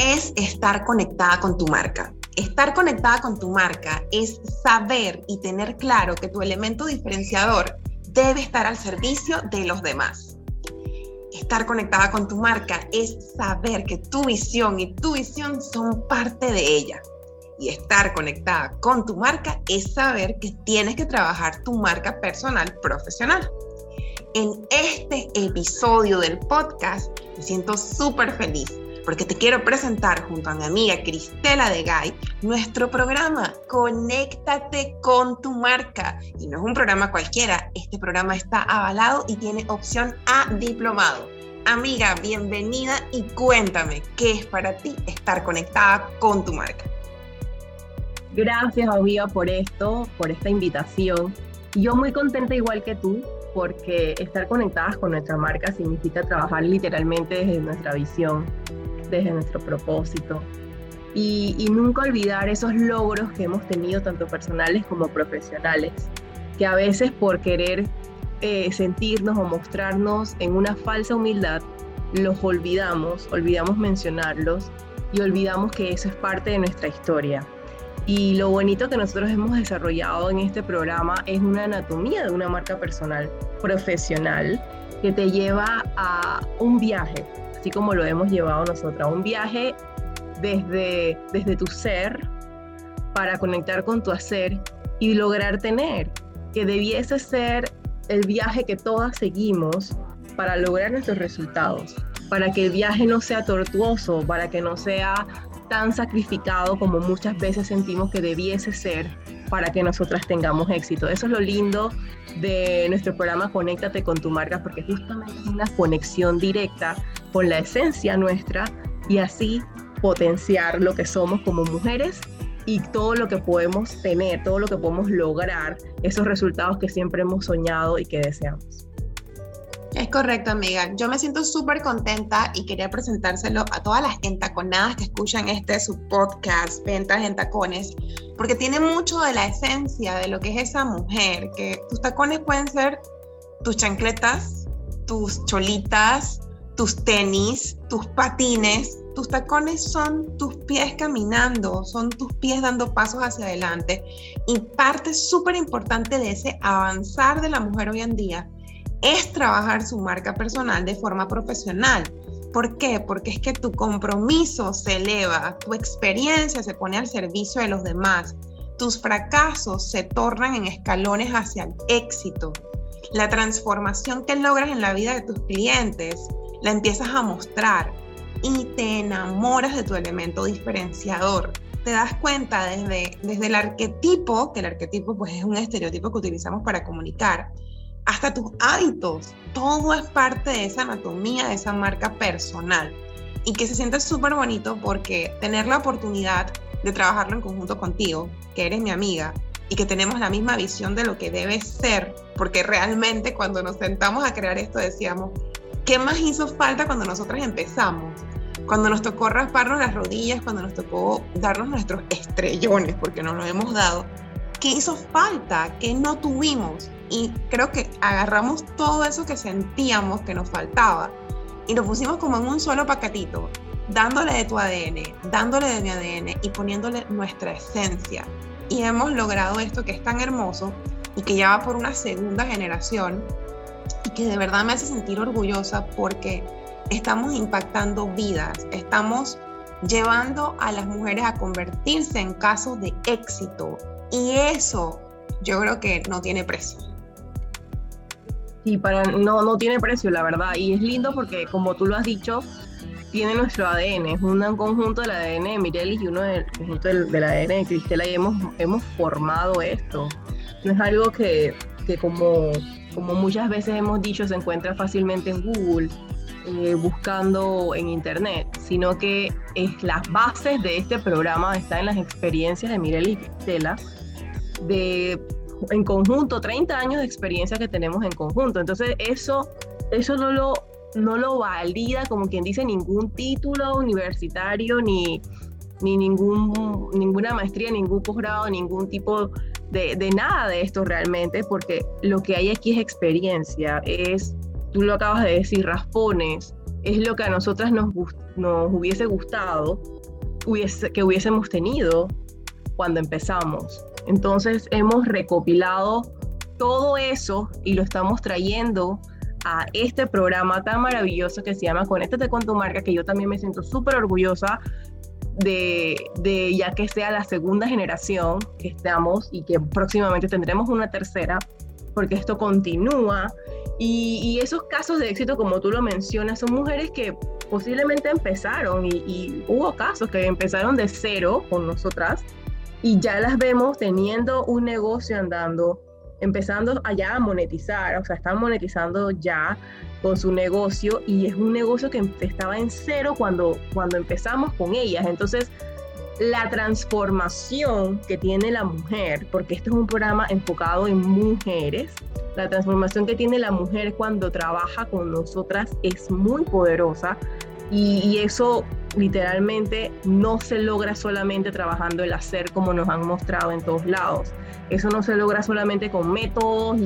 Es estar conectada con tu marca? Estar conectada con tu marca es saber y tener claro que tu elemento diferenciador debe estar al servicio de los demás. Estar conectada con tu marca es saber que tu visión y tu visión son parte de ella. Y estar conectada con tu marca es saber que tienes que trabajar tu marca personal profesional. En este episodio del podcast me siento súper feliz porque te quiero presentar junto a mi amiga Cristela de Gay nuestro programa Conéctate con tu marca. Y no es un programa cualquiera, este programa está avalado y tiene opción a diplomado. Amiga, bienvenida y cuéntame qué es para ti estar conectada con tu marca. Gracias, amiga, por esto, por esta invitación. Yo muy contenta igual que tú, porque estar conectadas con nuestra marca significa trabajar literalmente desde nuestra visión, desde nuestro propósito y, nunca olvidar esos logros que hemos tenido tanto personales como profesionales, que a veces por querer eh, sentirnos o mostrarnos en una falsa humildad, los olvidamos, olvidamos mencionarlos y olvidamos que eso es parte de nuestra historia. Y lo bonito que nosotros hemos desarrollado en este programa es una anatomía de una marca personal profesional que te lleva a un viaje, así como lo hemos llevado nosotros, un viaje desde, desde tu ser para conectar con tu hacer y lograr tener, que debiese ser el viaje que todas seguimos para lograr nuestros resultados, para que el viaje no sea tortuoso, para que no sea tan sacrificado como muchas veces sentimos que debiese ser para que nosotras tengamos éxito. Eso es lo lindo de nuestro programa Conéctate con tu marca, porque justamente es una conexión directa con la esencia nuestra y así potenciar lo que somos como mujeres y todo lo que podemos tener, todo lo que podemos lograr, esos resultados que siempre hemos soñado y que deseamos. Es correcto, amiga. Yo me siento súper contenta y quería presentárselo a todas las entaconadas que escuchan este su podcast, Ventas en Tacones, porque tiene mucho de la esencia de lo que es esa mujer, que tus tacones pueden ser tus chancletas, tus cholitas, tus tenis, tus patines. Tus tacones son tus pies caminando, son tus pies dando pasos hacia adelante. Y parte súper importante de ese avanzar de la mujer hoy en día es trabajar su marca personal de forma profesional. ¿Por qué? Porque es que tu compromiso se eleva, tu experiencia se pone al servicio de los demás, tus fracasos se tornan en escalones hacia el éxito. La transformación que logras en la vida de tus clientes la empiezas a mostrar y te enamoras de tu elemento diferenciador. Te das cuenta desde, desde el arquetipo, que el arquetipo pues es un estereotipo que utilizamos para comunicar, hasta tus hábitos. Todo es parte de esa anatomía, de esa marca personal. Y que se siente súper bonito porque tener la oportunidad de trabajarlo en conjunto contigo, que eres mi amiga, y que tenemos la misma visión de lo que debe ser, porque realmente cuando nos sentamos a crear esto decíamos, ¿qué más hizo falta cuando nosotras empezamos? Cuando nos tocó rasparnos las rodillas, cuando nos tocó darnos nuestros estrellones, porque nos lo hemos dado, ¿qué hizo falta? ¿Qué no tuvimos? Y creo que agarramos todo eso que sentíamos que nos faltaba y lo pusimos como en un solo paquetito, dándole de tu ADN, dándole de mi ADN y poniéndole nuestra esencia. Y hemos logrado esto que es tan hermoso y que ya va por una segunda generación y que de verdad me hace sentir orgullosa porque estamos impactando vidas, estamos llevando a las mujeres a convertirse en casos de éxito, y eso yo creo que no tiene precio. Sí, para, no, no tiene precio, la verdad. Y es lindo porque, como tú lo has dicho, tiene nuestro ADN. Es un conjunto del ADN de Mirelis y uno del conjunto del, ADN de Cristela y hemos, hemos formado esto. No es algo que, que como, como muchas veces hemos dicho se encuentra fácilmente en Google. eh, buscando en internet, sino que es, las bases de este programa están en las experiencias de Mirel y Cristela, de en conjunto, 30 años de experiencia que tenemos en conjunto. Entonces, eso, eso no, lo, no lo valida, como quien dice, ningún título universitario, ni, ni ningún, ninguna maestría, ningún posgrado, ningún tipo de, de, nada de esto realmente, porque lo que hay aquí es experiencia, es, tú lo acabas de decir, raspones, es lo que a nosotras nos, nos hubiese gustado que hubiésemos tenido cuando empezamos. Entonces hemos recopilado todo eso y lo estamos trayendo a este programa tan maravilloso que se llama Conéctate con tu marca, que yo también me siento súper orgullosa de, ya que sea la segunda generación que estamos y que próximamente tendremos una tercera, porque esto continúa. Y, y esos casos de éxito, como tú lo mencionas, son mujeres que posiblemente empezaron y, y hubo casos que empezaron de cero con nosotras y ya las vemos teniendo un negocio andando, empezando allá a monetizar, o sea, están monetizando ya con su negocio y es un negocio que estaba en cero cuando, cuando empezamos con ellas. Entonces, la transformación que tiene la mujer, porque este es un programa enfocado en mujeres, la transformación que tiene la mujer cuando trabaja con nosotras es muy poderosa y, y eso literalmente no se logra solamente trabajando el hacer como nos han mostrado en todos lados. Eso no se logra solamente con métodos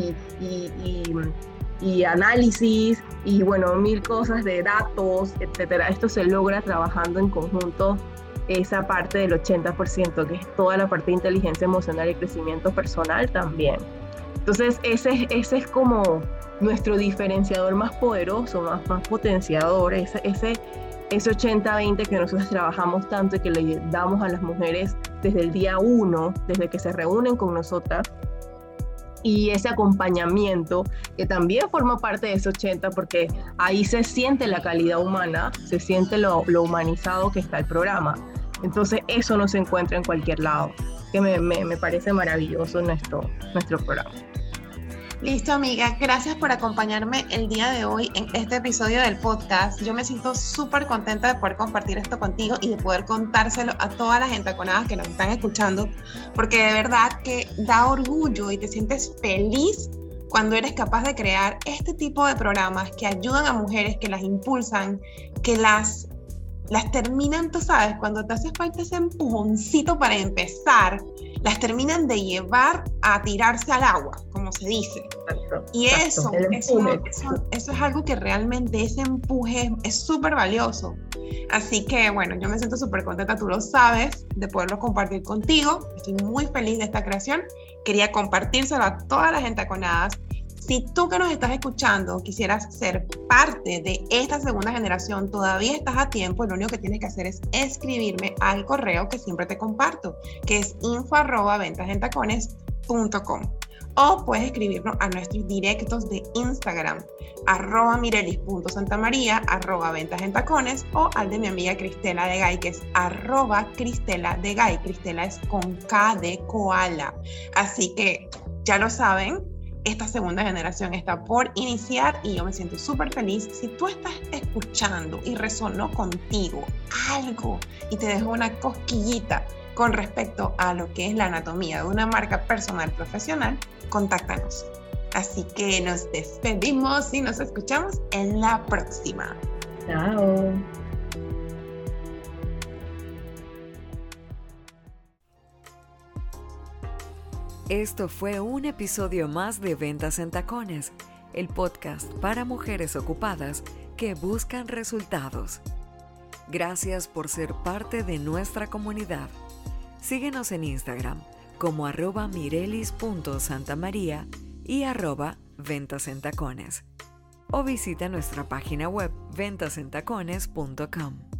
y, análisis y bueno, mil cosas de datos, etcétera. Esto se logra trabajando en conjunto esa parte del 80%, que es toda la parte de inteligencia emocional y crecimiento personal también. Entonces, ese, ese es como nuestro diferenciador más poderoso, más, potenciador, ese ese 80-20 que nosotros trabajamos tanto y que le damos a las mujeres desde el día uno, desde que se reúnen con nosotras, y ese acompañamiento que también forma parte de ese 80 porque ahí se siente la calidad humana, se siente lo, humanizado que está el programa. Entonces eso no se encuentra en cualquier lado, que me, me, parece maravilloso nuestro, nuestro programa. Listo, amiga. Gracias por acompañarme el día de hoy en este episodio del podcast. Yo me siento súper contenta de poder compartir esto contigo y de poder contárselo a todas las entaconadas que nos están escuchando, porque de verdad que da orgullo y te sientes feliz cuando eres capaz de crear este tipo de programas que ayudan a mujeres, que las impulsan, que las las terminan, tú sabes, cuando te hace falta ese empujoncito para empezar, las terminan de llevar a tirarse al agua, como se dice. y eso, eso, eso, es algo que realmente ese empuje es súper valioso. Así que bueno, yo me siento súper contenta, tú lo sabes, de poderlo compartir contigo. Estoy muy feliz de esta creación. Quería compartírselo a toda la gente aconadas si tú que nos estás escuchando quisieras ser parte de esta segunda generación, todavía estás a tiempo. Lo único que tienes que hacer es escribirme al correo que siempre te comparto, que es info arroba O puedes escribirnos a nuestros directos de Instagram, arroba mirelis.santamaría, arroba ventas en o al de mi amiga Cristela de Gay, que es arroba Cristela de Gay. Cristela es con K de koala. Así que ya lo saben, esta segunda generación está por iniciar y yo me siento súper feliz. Si tú estás escuchando y resonó contigo algo y te dejó una cosquillita con respecto a lo que es la anatomía de una marca personal profesional, contáctanos. Así que nos despedimos y nos escuchamos en la próxima. Chao. Esto fue un episodio más de Ventas en Tacones, el podcast para mujeres ocupadas que buscan resultados. Gracias por ser parte de nuestra comunidad. Síguenos en Instagram como arroba mirelis.santamaría y arroba ventas en tacones. O visita nuestra página web ventasentacones.com.